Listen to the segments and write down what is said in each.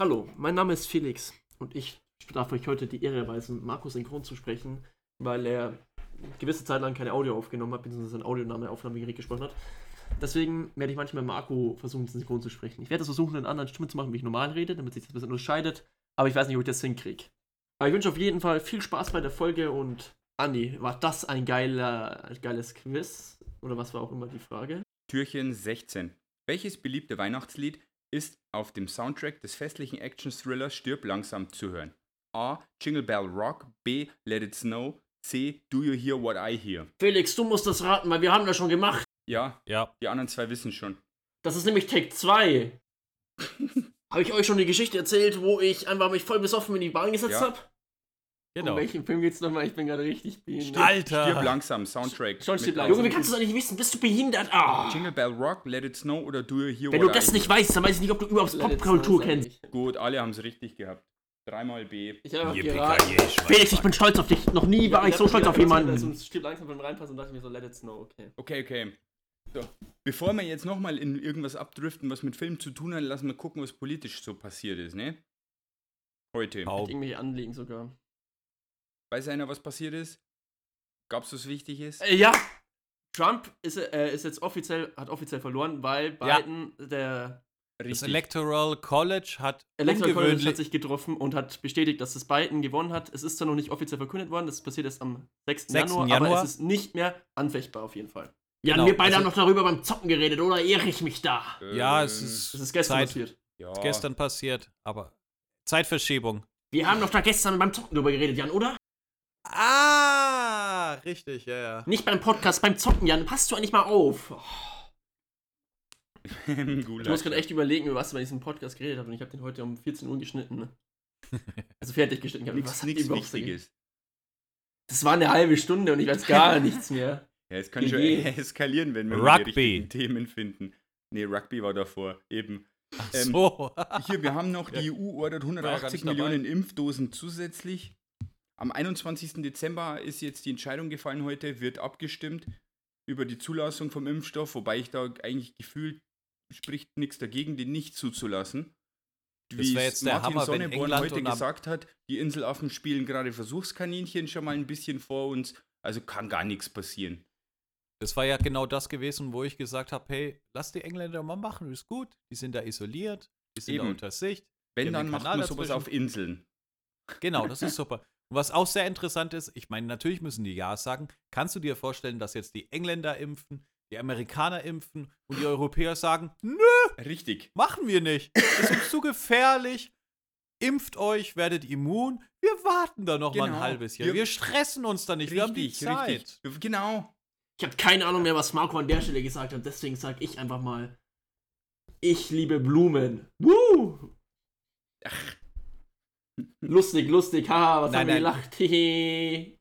Hallo, mein Name ist Felix und ich darf euch heute die Ehre erweisen, Markus synchron zu sprechen, weil er eine gewisse Zeit lang keine Audio aufgenommen hat, beziehungsweise ein Audioname Aufnahmegerät gesprochen hat. Deswegen werde ich manchmal Marco versuchen, synchron zu sprechen. Ich werde das versuchen, in einer anderen Stimme zu machen, wie ich normal rede, damit sich das ein bisschen unterscheidet. Aber ich weiß nicht, ob ich das hinkriege. Aber ich wünsche auf jeden Fall viel Spaß bei der Folge und Andi, war das ein geiler, geiles Quiz? Oder was war auch immer die Frage? Türchen 16. Welches beliebte Weihnachtslied ist auf dem Soundtrack des festlichen Action-Thrillers Stirb langsam zu hören? A. Jingle Bell Rock. B. Let It Snow. C. Do You Hear What I Hear? Felix, du musst das raten, weil wir haben das schon gemacht. Ja, Ja. die anderen zwei wissen schon. Das ist nämlich Take 2. habe ich euch schon die Geschichte erzählt, wo ich einfach mich voll besoffen in die Bahn gesetzt Ja. habe? Genau. Um welchen Film geht's nochmal? Ich bin gerade richtig behindert. Alter. Stirb langsam, Soundtrack. Schon mit steht langsam. Junge, wie kannst du das nicht wissen? Bist du behindert? Ah. Jingle Bell Rock, Let It Snow oder Do You Hear Wenn du das I nicht weißt, dann weiß ich nicht, ob du überhaupt Popkultur kennst. Gut, alle haben es richtig gehabt. Dreimal B. Ich habe. Schwein. Felix, ich bin stolz auf dich. Noch nie war ich so stolz auf jemanden. Also, es stirbt langsam beim Reinpassen und dachte mir so, let it snow, okay. Okay, okay. So. Bevor wir jetzt nochmal in irgendwas abdriften, was mit Film zu tun hat, lassen wir gucken, was politisch so passiert ist, ne? Heute. Au. Irgendwelche Anliegen sogar. Weiß einer, was passiert ist? Gab's was Wichtiges? Äh, ja! Trump ist, äh, ist jetzt offiziell, hat offiziell verloren, weil Ja. Biden, der Das Electoral College hat Electoral College hat sich getroffen und hat bestätigt, dass das Biden gewonnen hat. Es ist zwar noch nicht offiziell verkündet worden, das passiert erst am 6. 6. Januar, Januar. aber es ist nicht mehr anfechtbar auf jeden Fall. Jan, Genau, wir beide also- haben noch darüber beim Zocken geredet, oder irre ich mich da? Ja, es Ähm, ist- Das ist gestern Zeit. passiert. ja. ist gestern passiert, aber Zeitverschiebung. Wir haben doch da gestern beim Zocken drüber geredet, Jan, oder? Ah, richtig, ja, ja. Nicht beim Podcast, beim Zocken, Jan. Passt du eigentlich mal auf? Gulag. Ich muss gerade echt überlegen, über was wir in diesem Podcast geredet haben. Und ich habe den heute um 14 Uhr geschnitten. Ne? Also fertig geschnitten. Ich hab, Nichts was nichts Wichtiges. Das war eine halbe Stunde und ich weiß gar nichts mehr. Ja, es kann schon Idee. eskalieren, wenn wir die Rugby. richtigen Themen finden. Nee, Rugby war davor, eben. Ach Ähm, so. Hier, wir haben noch, die Ja. EU ordert War ja gar 180 nicht dabei. Millionen Impfdosen zusätzlich. Am 21. Dezember ist jetzt die Entscheidung gefallen heute, wird abgestimmt über die Zulassung vom Impfstoff, wobei ich da eigentlich gefühlt spricht nichts dagegen, den nicht zuzulassen. Es jetzt Martin Hammer, Sonneborn heute gesagt hat, die Inselaffen spielen gerade Versuchskaninchen schon mal ein bisschen vor uns, also kann gar nichts passieren. Das war ja genau das gewesen, wo ich gesagt habe, hey, lass die Engländer mal machen, ist gut. Die sind da isoliert, die sind da Eben. unter Sicht. Wenn, dann macht man sowas auf Inseln. Genau, das ist super. Und was auch sehr interessant ist, ich meine, natürlich müssen die Ja sagen. Kannst du dir vorstellen, dass jetzt die Engländer impfen, die Amerikaner impfen und die Europäer sagen, nö, Richtig. machen wir nicht. Das ist zu gefährlich. Impft euch, werdet immun. Wir warten da noch mal ein Genau. halbes Jahr. Wir- Wir stressen uns da nicht. wir haben die Richtig, Zeit. richtig. Genau. Ich habe keine Ahnung mehr, was Marco an der Stelle gesagt hat, deswegen sage ich einfach mal: Ich liebe Blumen. Woo! Lustig, lustig, haha, was Nein, haben wir gelacht?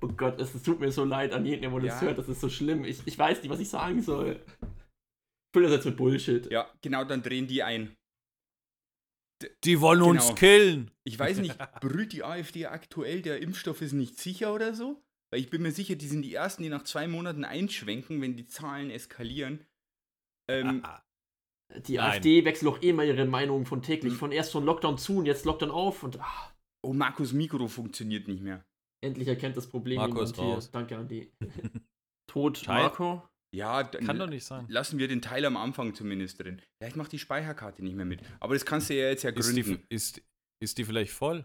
Oh Gott, es, es tut mir so leid an jeden, der wohl das Ja. hört, das ist so schlimm. Ich, ich weiß nicht, was ich sagen soll. Ich fülle das jetzt mit Bullshit. Ja, genau, dann drehen die ein. Die wollen uns Genau. killen. Ich weiß nicht, brüllt die AfD aktuell, der Impfstoff ist nicht sicher oder so? Weil ich bin mir sicher, die sind die Ersten, die nach zwei Monaten einschwenken, wenn die Zahlen eskalieren. Ähm, Ah, Die Nein. AfD wechselt auch eh mal ihre Meinung von täglich. Von erst von Lockdown zu und jetzt Lockdown auf und ah, oh, Markus Mikro funktioniert nicht mehr. endlich erkennt das Problem hier. raus. Danke, Andi. Tod, Schei- Marco. Ja, Kann doch nicht sein. lassen wir den Teil am Anfang zumindest drin. Vielleicht macht die Speicherkarte nicht mehr mit. Aber das kannst du ja jetzt ja Ist die, gründen. ist, ist die vielleicht voll?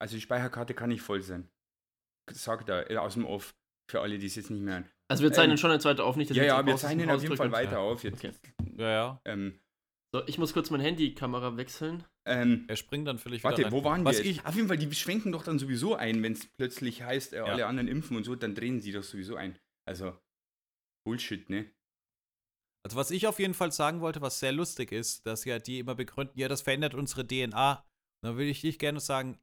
Also die Speicherkarte kann nicht voll sein. Sagt er äh, aus dem Off. Für alle, die es jetzt nicht mehr hören. Also wir zeichnen Ähm, schon eine zweite auf, nicht, dass Ja, ja, wir zeichnen auf jeden Fall weiter auf. Jetzt. Okay. Ja, ja. Ähm, So, ich muss kurz meine Handykamera wechseln. ähm, Er springt dann vielleicht Warte, wieder rein. wo waren Was wir? ich, Auf jeden Fall, die schwenken doch dann sowieso ein, wenn es plötzlich heißt, äh, Ja. alle anderen impfen und so, dann drehen sie doch sowieso ein. Also, Bullshit, ne? Also was ich auf jeden Fall sagen wollte, was sehr lustig ist, dass ja die immer begründen, ja, das verändert unsere DNA. Dann will ich dich gerne sagen,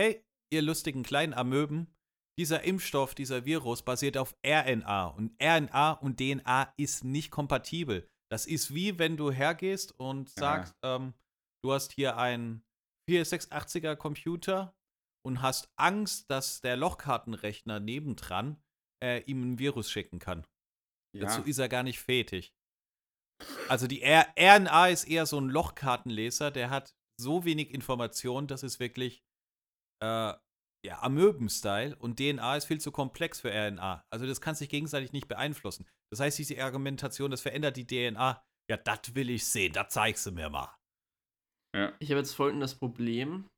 hey, ihr lustigen kleinen Amöben, dieser Impfstoff, dieser Virus basiert auf RNA. Und RNA und DNA ist nicht kompatibel. Das ist wie wenn du hergehst und sagst, ähm, du hast hier einen 4680er Computer und hast Angst, dass der Lochkartenrechner nebendran äh, ihm ein Virus schicken kann. Ja. Dazu ist er gar nicht fähig. Also die R RNA ist eher so ein Lochkartenleser, der hat so wenig Information, das ist wirklich äh, ja, Amöben-Style und DNA ist viel zu komplex für RNA. Also das kann sich gegenseitig nicht beeinflussen. Das heißt, diese Argumentation, das verändert die DNA. Ja, das will ich sehen, das zeigst du mir mal. Ja. Ich habe jetzt folgendes Problem.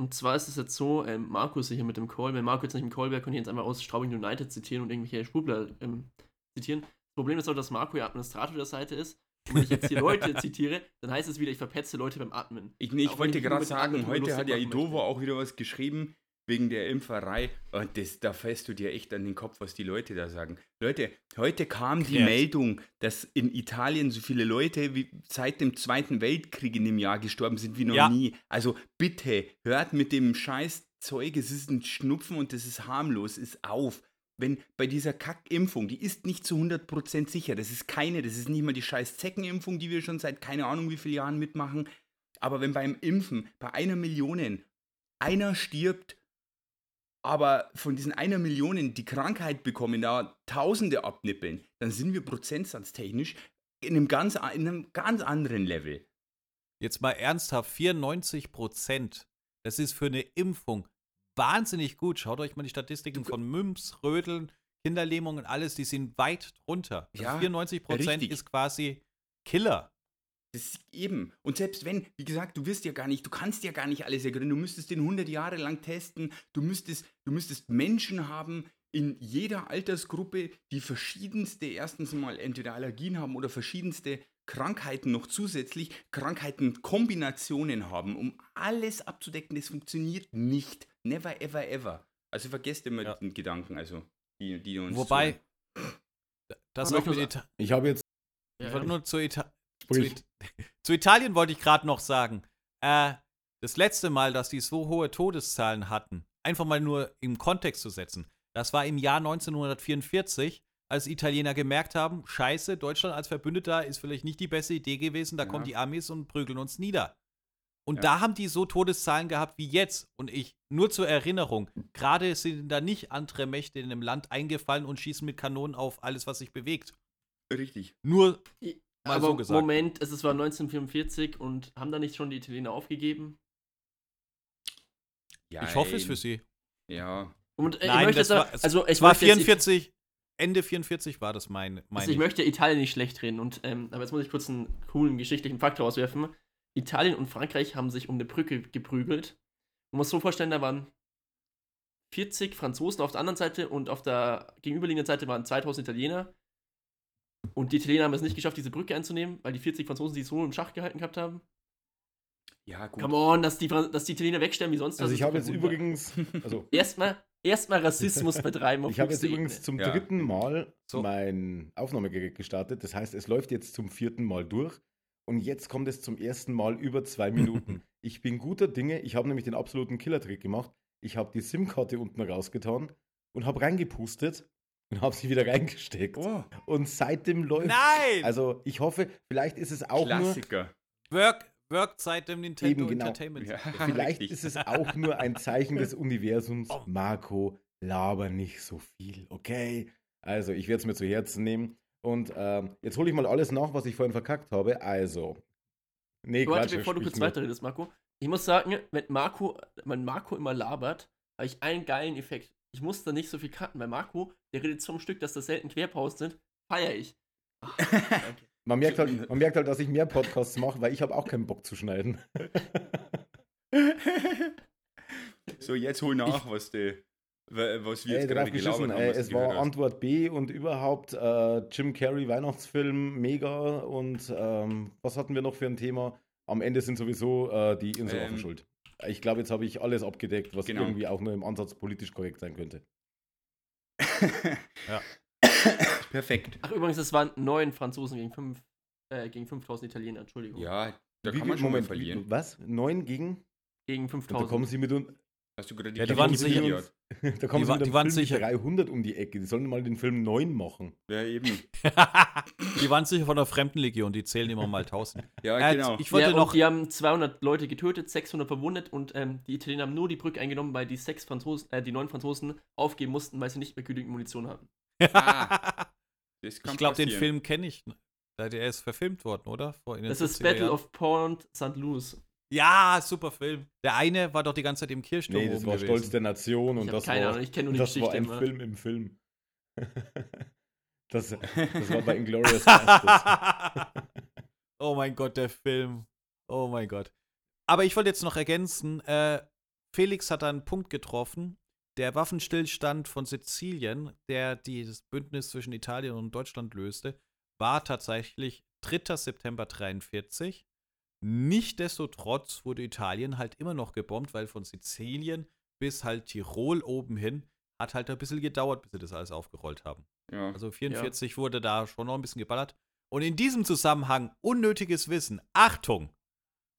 Und zwar ist es jetzt so, ähm, Marco ist hier mit dem Call. Wenn Marco jetzt nicht im Call wäre, könnte ich jetzt einfach aus Straubing United zitieren und irgendwelche Sprudler ähm, zitieren. Das Problem ist auch, dass Marco ja Administrator der Seite ist. Und wenn ich jetzt hier Leute zitiere, dann heißt es wieder, ich verpetze Leute beim Atmen. Ich, nee, ich wollte gerade sagen, heute hat ja Idovo auch wieder was geschrieben wegen der Impferei. Und das, da fällst du dir echt an den Kopf, was die Leute da sagen. Leute, heute kam die Kreativ. Meldung, dass in Italien so viele Leute wie seit dem Zweiten Weltkrieg in dem Jahr gestorben sind wie noch Ja. nie. Also bitte, hört mit dem scheiß Zeug, es ist ein Schnupfen und das ist harmlos, ist auf. Wenn bei dieser Kackimpfung, die ist nicht zu 100% sicher, das ist keine, das ist nicht mal die scheiß Zeckenimpfung, die wir schon seit keine Ahnung wie vielen Jahren mitmachen, aber wenn beim Impfen bei einer Million einer stirbt, aber von diesen einer Million die Krankheit bekommen, da Tausende abnippeln, dann sind wir prozentsatztechnisch in einem ganz, in einem ganz anderen Level. Jetzt mal ernsthaft, 94 Prozent. Das ist für eine Impfung wahnsinnig gut. Schaut euch mal die Statistiken von Mumps, Röteln, Kinderlähmungen, alles, die sind weit drunter. Also Ja, 94 Prozent ist quasi Killer. Das ist eben. Und selbst wenn, wie gesagt, du wirst ja gar nicht, du kannst ja gar nicht alles ergründen. Du müsstest den 100 Jahre lang testen. Du müsstest, du müsstest Menschen haben in jeder Altersgruppe, die verschiedenste, erstens mal entweder Allergien haben oder verschiedenste Krankheiten noch zusätzlich, Krankheitenkombinationen haben, um alles abzudecken. Das funktioniert nicht. Never, ever, ever. Also vergesst immer Ja. den Gedanken, also die, die uns Wobei, zuhören. das auch mit Ita Ich habe jetzt. Ja, ich wollte nur zu, Ita zu. It zu Italien wollte ich gerade noch sagen. Äh, das letzte Mal, dass die so hohe Todeszahlen hatten, einfach mal nur im Kontext zu setzen, das war im Jahr 1944, als Italiener gemerkt haben, scheiße, Deutschland als Verbündeter ist vielleicht nicht die beste Idee gewesen, da Ja. kommen die Amis und prügeln uns nieder. Und Ja. da haben die so Todeszahlen gehabt wie jetzt. Und ich, nur zur Erinnerung, gerade sind da nicht andere Mächte in einem Land eingefallen und schießen mit Kanonen auf alles, was sich bewegt. Richtig. Nur Mal Aber so gesagt. Moment, es ist- war 1944 und haben da nicht schon die Italiener aufgegeben? Ich hoffe es für sie. Ja. Und äh, ich Nein, möchte das jetzt war, es, also ich es war möchte jetzt- 44, Ende 44 war das mein, Also mein ich möchte Italien nicht schlecht reden und ähm, aber jetzt muss ich kurz einen coolen geschichtlichen Faktor auswerfen. Italien und Frankreich haben sich um eine Brücke geprügelt. Man muss so vorstellen, da waren 40 Franzosen auf der anderen Seite und auf der gegenüberliegenden Seite waren 2000 Italiener. Und die Italiener haben es nicht geschafft, diese Brücke einzunehmen, weil die 40 Franzosen die so im Schach gehalten gehabt haben. Ja, gut. Come on, dass die, dass die Italiener wegsterben wie sonst was, Also ich habe jetzt übrigens. Also Erstmal erstmal Rassismus betreiben. auf ich habe jetzt übrigens Ebene. zum Ja. dritten Mal So. mein Aufnahmegerät gestartet. Das heißt, es läuft jetzt zum vierten Mal durch. Und jetzt kommt es zum ersten Mal über zwei Minuten. ich bin guter Dinge. Ich habe nämlich den absoluten Killer-Trick gemacht. Ich habe die SIM-Karte unten rausgetan und habe reingepustet und habe sie wieder reingesteckt. Oh, Und seitdem läuft. Nein! Also ich hoffe, vielleicht ist es auch nur. Klassiker. Work, Work seit dem Nintendo Eben, genau. Entertainment. Ja. Vielleicht Richtig. ist es auch nur ein Zeichen des Universums. Oh. Marco, laber nicht so viel, okay? Also, ich werde es mir zu Herzen nehmen. Und ähm, jetzt hole ich mal alles nach, was ich vorhin verkackt habe. Also. Nee, Warte, Quatsch, bevor du kurz nur. weiterredest, Marco. Ich muss sagen, wenn Marco, wenn Marco immer labert, habe ich einen geilen Effekt. Ich muss da nicht so viel cutten, weil Marco, der redet so am Stück, dass da selten Querpausen sind, feiere ich. Danke. Man merkt, halt, man merkt halt, dass ich mehr Podcasts mache, weil ich habe auch keinen Bock zu schneiden. So, jetzt hol nach, was, die, was wir Ey, jetzt gerade gelabert haben. Ey, es war. Antwort B und überhaupt äh, Jim Carrey Weihnachtsfilm, mega. Und ähm, was hatten wir noch für ein Thema? Am Ende sind sowieso äh, die Inselaffen Ähm, schuld. Ich glaube, jetzt habe ich alles abgedeckt, was Genau. irgendwie auch nur im Ansatz politisch korrekt sein könnte. Ja. Perfekt. Ach, übrigens, es waren neun Franzosen gegen, fünf, äh, gegen 5000 Italiener, Entschuldigung. Ja, da Wie kann man schon Moment, mal verlieren. wie- Was? Neun gegen? Gegen Und da 5000. kommen sie mit, un Hast du gerade Ja, die waren sicher- da kommen Die sie mit die waren sicher. 300 um die Ecke. Die sollen mal den Film 9 machen. Ja, eben. die waren sicher von der Fremdenlegion, die zählen immer mal 1000. Ja, Äh, genau. Ich wollte ja, noch. die haben 200 Leute getötet, 600 verwundet und ähm, die Italiener haben nur die Brücke eingenommen, weil die sechs Franzosen, äh, die neun Franzosen aufgeben mussten, weil sie nicht mehr genügend Munition hatten. Ah, Das kann ich glaube, den. Film kenne ich. Der ist verfilmt worden, oder? Vor, Das ist 70er Battle Jahren. of Port St. Louis. Ja, super Film. Der eine war doch die ganze Zeit im Kirchturm Nee, das oben war gewesen. Stolz der Nation und das keine war, Ahnung, ich kenne nur die das war Geschichte ein immer. Film im Film. das, das war bei Inglourious oh mein Gott, der Film. Oh mein Gott. Aber ich wollte jetzt noch ergänzen, äh, Felix hat da einen Punkt getroffen. Der Waffenstillstand von Sizilien, der dieses Bündnis zwischen Italien und Deutschland löste, war tatsächlich 3. September 43. Nichtsdestotrotz wurde Italien halt immer noch gebombt, weil von Sizilien bis halt Tirol oben hin hat halt ein bisschen gedauert, bis sie das alles aufgerollt haben. Ja. Also 44 wurde da schon noch ein bisschen geballert. Und in diesem Zusammenhang unnötiges Wissen. Achtung!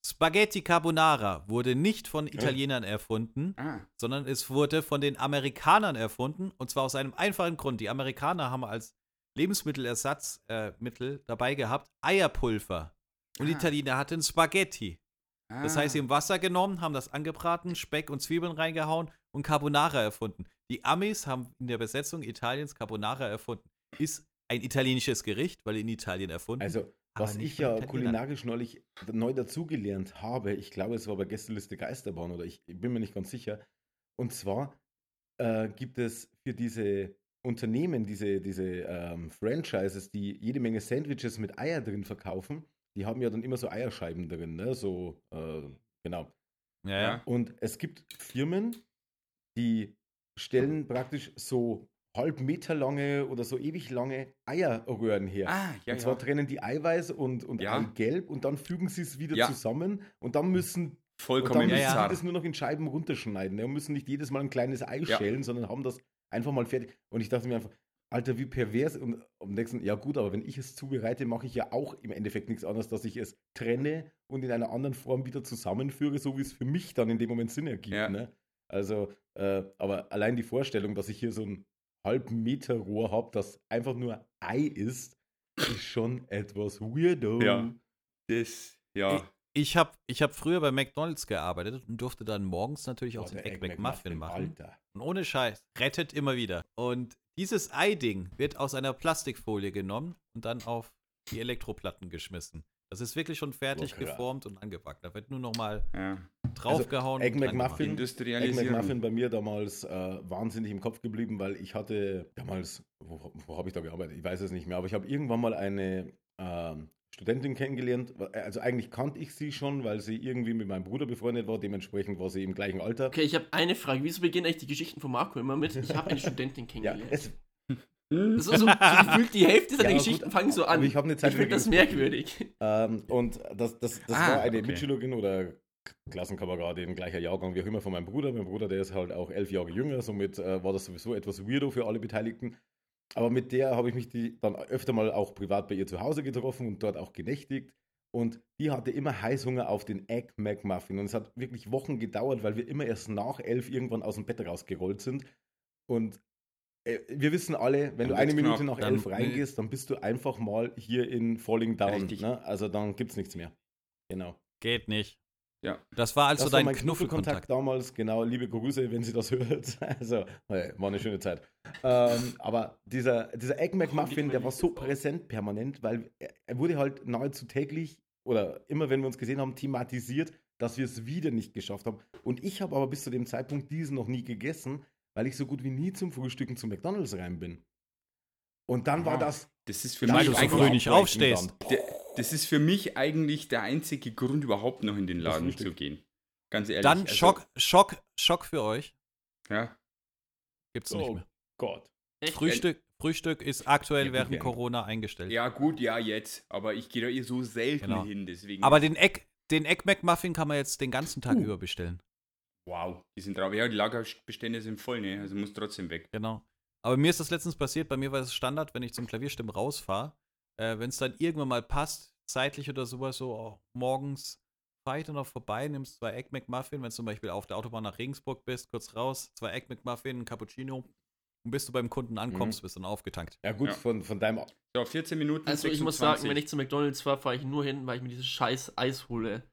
Spaghetti Carbonara wurde nicht von Italienern erfunden, Ah, sondern es wurde von den Amerikanern erfunden. Und zwar aus einem einfachen Grund. Die Amerikaner haben als Lebensmittelersatzmittel äh, dabei gehabt Eierpulver. Und die Ah. Italiener hatten Spaghetti. Das ah. heißt, sie haben Wasser genommen, haben das angebraten, Speck und Zwiebeln reingehauen und Carbonara erfunden. Die Amis haben in der Besetzung Italiens Carbonara erfunden. Ist ein italienisches Gericht, weil in Italien erfunden. Also, was ich ja kulinarisch neulich neu dazugelernt habe, ich glaube, es war bei Gästeliste Geisterbahn oder ich bin mir nicht ganz sicher. Und zwar äh, gibt es für diese Unternehmen, diese, diese ähm, Franchises, die jede Menge Sandwiches mit Eier drin verkaufen, die haben ja dann immer so Eierscheiben drin, ne? So, äh, genau. ja, ja. Und es gibt Firmen, die stellen praktisch so halb Meter lange oder so ewig lange Eierröhren her. Ah, ja, und zwar ja. trennen die Eiweiß und, und Ja. Eigelb und dann fügen sie es wieder Ja. zusammen und dann müssen, und Vollkommen dann Ja, müssen sie das nur noch in Scheiben runterschneiden ne? und müssen nicht jedes Mal ein kleines Ei schälen, sondern haben das einfach mal fertig. Und ich dachte mir einfach, Alter, wie pervers. Und am nächsten, ja gut, aber wenn ich es zubereite, mache ich ja auch im Endeffekt nichts anderes, dass ich es trenne und in einer anderen Form wieder zusammenführe, so wie es für mich dann in dem Moment Sinn ergibt. Ja. Ne? Also, äh, aber allein die Vorstellung, dass ich hier so ein halben Meter Rohr habe, das einfach nur Ei ist, ist schon etwas weirdo. Ja. Das, ja. Ich habe ich hab früher bei McDonalds gearbeitet und durfte dann morgens natürlich auch Boah, den Egg Egg McMuffin machen. Alter. Und ohne Scheiß, rettet immer wieder. Und dieses Ei-Ding wird aus einer Plastikfolie genommen und dann auf die Elektroplatten geschmissen. Das ist wirklich schon fertig krass. geformt und angepackt. Da wird nur noch mal ja. draufgehauen. Egg und dran McMuffin. Egg. McMuffin bei mir damals äh, wahnsinnig im Kopf geblieben, weil ich hatte damals, wo, wo habe ich da gearbeitet? Ich weiß es nicht mehr, aber ich habe irgendwann mal eine ähm, Studentin kennengelernt. Also eigentlich kannte ich sie schon, weil sie irgendwie mit meinem Bruder befreundet war. Dementsprechend war sie im gleichen Alter. Okay, ich habe eine Frage. Wieso beginnen eigentlich die Geschichten von Marco immer mit, ich habe eine Studentin Ja, kennengelernt? es, das ist so, so gefühlt die Hälfte seiner Ja, Geschichten gut, fangen so an. ich ich finde das merkwürdig. Ähm, und das, das, das Ah, war eine okay. Mitschülerin oder Klassenkameradin, gleicher Jahrgang, wie auch immer, von meinem Bruder. Mein Bruder, der ist halt auch elf Jahre jünger, somit äh, war das sowieso etwas weirdo für alle Beteiligten. Aber mit der habe ich mich die dann öfter mal auch privat bei ihr zu Hause getroffen und dort auch genächtigt. Und die hatte immer Heißhunger auf den Egg McMuffin. Und es hat wirklich Wochen gedauert, weil wir immer erst nach elf irgendwann aus dem Bett rausgerollt sind. Und äh, wir wissen alle, wenn Dann du eine Minute knapp. nach elf reingehst, dann bist du einfach mal hier in Falling Down. Ne? Also dann gibt es nichts mehr. Genau. Geht nicht. Ja. Das war also das war dein Knuffelkontakt. Knuffelkontakt damals. Genau, liebe Grüße, wenn sie das hört. Also, war eine schöne Zeit. Ähm, aber dieser, dieser Egg McMuffin, der war so präsent permanent, weil er, wurde halt nahezu täglich oder immer, wenn wir uns gesehen haben, thematisiert, dass wir es wieder nicht geschafft haben. Und ich habe aber bis zu dem Zeitpunkt diesen noch nie gegessen, weil ich so gut wie nie zum Frühstücken zu McDonalds rein bin. Und dann war Ah, das. Das ist für das Weil mich du so früh nicht aufstehst. dann. Der, das ist für mich eigentlich der einzige Grund, überhaupt noch in den Laden zu gehen. Ganz ehrlich. Dann also, Schock, Schock, Schock für euch. Ja. Gibt's nicht Oh mehr. Gott. Echt? Frühstück, Frühstück ist aktuell Ja, während Corona eingestellt. ja, gut, ja, jetzt. Aber ich gehe da eh so selten Genau. hin, deswegen. Aber den Egg, den Egg McMuffin kann man jetzt den ganzen Tag Uh. über bestellen. wow, die sind drauf. Ja, die Lagerbestände sind voll, ne? Also muss trotzdem weg. Genau. Aber mir ist das letztens passiert, bei mir war es Standard, wenn ich zum Klavierstimmen rausfahre, äh, wenn es dann irgendwann mal passt, zeitlich oder sowas, so oh, morgens fahr ich dann noch vorbei, nimmst zwei Egg McMuffin, wenn du zum Beispiel auf der Autobahn nach Regensburg bist, kurz raus, zwei Egg McMuffin, ein Cappuccino und bis du beim Kunden ankommst, Mhm. bist du dann aufgetankt. Ja, gut, Ja. Von, von deinem. So, 14 Minuten. Also ich muss 26. sagen, wenn ich zu McDonalds fahre, fahre ich nur hin, weil ich mir dieses scheiß Eis hole.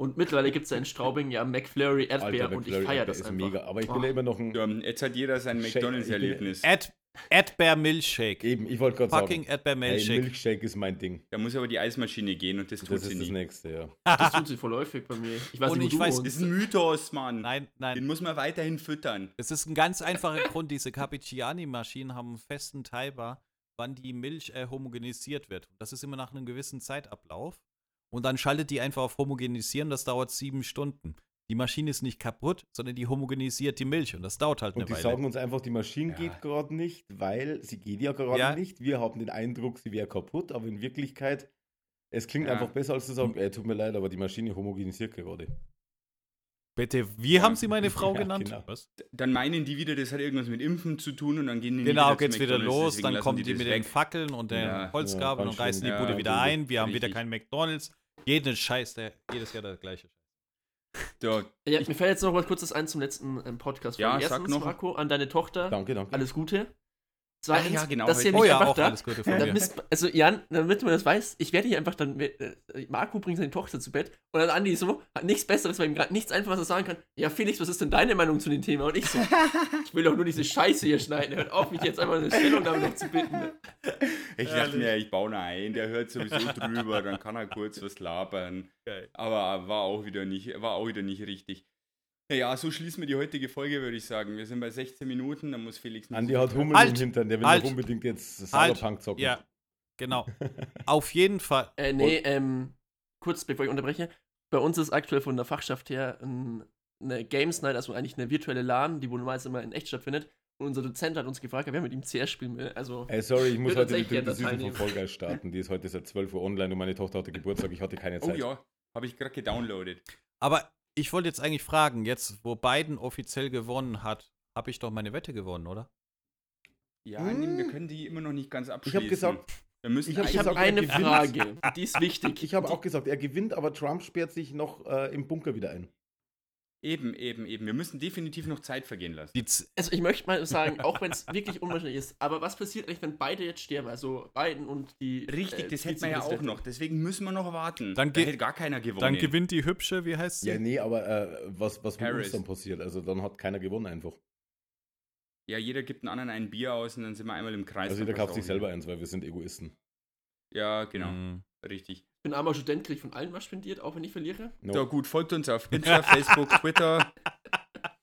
Und mittlerweile gibt es ja in Straubing ja McFlurry Erdbeer Alter, und ich McFlurry feiere das ist einfach. mega. Aber ich bin Oh. ja immer noch ein. Ja, jetzt hat jeder sein McDonalds-Erlebnis. Erd Erdbeer-Milchshake. Eben, ich wollte gerade Fucking sagen, hey, Erdbeer-Milchshake. Milkshake ist mein Ding. Da muss aber die Eismaschine gehen und das tut Das sie ist das nicht. nächste, ja. Das tut sie voll häufig bei mir. Ich weiß Und nicht, wo ich du weiß, Das ist ein Mythos, Mann. nein, Den nein. muss man weiterhin füttern. Es ist ein ganz einfacher Grund. Diese Cappuccini-Maschinen haben einen festen Timer, wann die Milch äh, homogenisiert wird. Das ist immer nach einem gewissen Zeitablauf. Und dann schaltet die einfach auf Homogenisieren. Das dauert sieben Stunden. Die Maschine ist nicht kaputt, sondern die homogenisiert die Milch. Und das dauert halt Und eine die Weile. sagen uns einfach, die Maschine Ja. geht gerade nicht, weil sie geht ja gerade Ja. nicht. Wir haben den Eindruck, sie wäre kaputt, aber in Wirklichkeit, es klingt Ja. einfach besser, als zu sagen, ey, tut mir leid, aber die Maschine homogenisiert gerade. Bitte, wie haben Sie meine Frau Ja, genannt? genau. Was? Dann meinen die wieder, das hat irgendwas mit Impfen zu tun und dann gehen die Genau, geht's wieder los, dann kommen die, das mit weg. den Fackeln und den Ja. Holzgabeln Ja, und reißen die. Bude Ja, wieder ein. Wir haben wieder keinen McDonalds. Jeden Scheiß, der, jedes Jahr der gleiche. Da, Ja, mir fällt jetzt noch was kurzes ein zum letzten ähm, Podcast. Ja, Erstens, noch. Marco, an deine Tochter. Danke, danke. Alles Gute. Zweitens, ja, genau, dass ihr heute- Oh nicht ja, einfach auch da, alles Gute von Dann mir. müsst, also Jan, damit man das weiß, ich werde hier einfach dann, äh, Marco bringt seine Tochter zu Bett und dann Andi so, hat nichts Besseres, weil ihm gerade nichts einfach was er sagen kann. Ja, Felix, was ist denn deine Meinung zu dem Thema? Und ich so, ich will doch nur diese Scheiße hier schneiden. Hört auf, mich jetzt einfach eine Stellungnahme noch zu bitten. Ne? ich dachte mir, ich baue ein, der hört sowieso drüber, dann kann er kurz was labern. Aber war auch wieder nicht, war auch wieder nicht richtig. Naja, so schließen wir die heutige Folge, würde ich sagen. Wir sind bei 16 Minuten, dann muss Felix noch Andi so- hat Hummel Halt! im Hintern, der will Halt! noch unbedingt jetzt Halt! Cyberpunk zocken. Ja, genau. Auf jeden Fall. Äh, nee, ähm, kurz bevor ich unterbreche. Bei uns ist aktuell von der Fachschaft her ein, eine Games Night, also eigentlich eine virtuelle LAN, die wohl meist immer in echt stattfindet. Und unser Dozent hat uns gefragt, ob er mit ihm CS spielen will. Also, Ey, sorry, ich muss heute die dritte Season von Guys starten. Die ist heute seit 12 Uhr online und meine Tochter hatte Geburtstag. Ich hatte keine Oh Zeit. ja, habe ich gerade gedownloadet. Aber ich wollte jetzt eigentlich fragen, jetzt wo Biden offiziell gewonnen hat, habe ich doch meine Wette gewonnen, oder? Ja, Hm. nee, wir können die immer noch nicht ganz Ich abschließen. habe gesagt, wir müssen ich hab ich gesagt, habe eine. Frage, die ist wichtig. ich habe auch gesagt, er gewinnt, aber Trump sperrt sich noch äh, im Bunker wieder ein. Eben, eben, eben. Wir müssen definitiv noch Zeit vergehen lassen. Also ich möchte mal sagen, auch wenn es wirklich unwahrscheinlich ist, aber was passiert eigentlich, wenn beide jetzt sterben? Also Biden und die. Richtig, äh, das hätten wir ja auch noch. Deswegen müssen wir noch warten. Dann da hätte gar keiner gewonnen. dann gewinnt die hübsche, wie heißt sie? Ja, nee, aber äh, was, was mit uns Harris. dann passiert? Also dann hat keiner gewonnen einfach. Ja, jeder gibt einen anderen ein Bier aus und dann sind wir einmal im Kreis. Also jeder kauft sich selber eins, weil wir sind Egoisten. Ja, genau. Hm. Richtig. Ich bin armer Student, krieg von allen was spendiert, auch wenn ich verliere. No. So, gut, folgt uns auf Insta, Facebook, Twitter,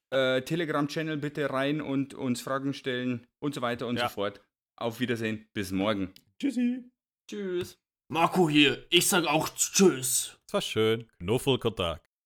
äh, Telegram-Channel bitte rein und uns Fragen stellen und so weiter und Ja. so fort. Auf Wiedersehen. Bis morgen. Tschüssi. Tschüss. Marco hier, ich sag auch Tschüss. Das war schön. Knuffelkontakt.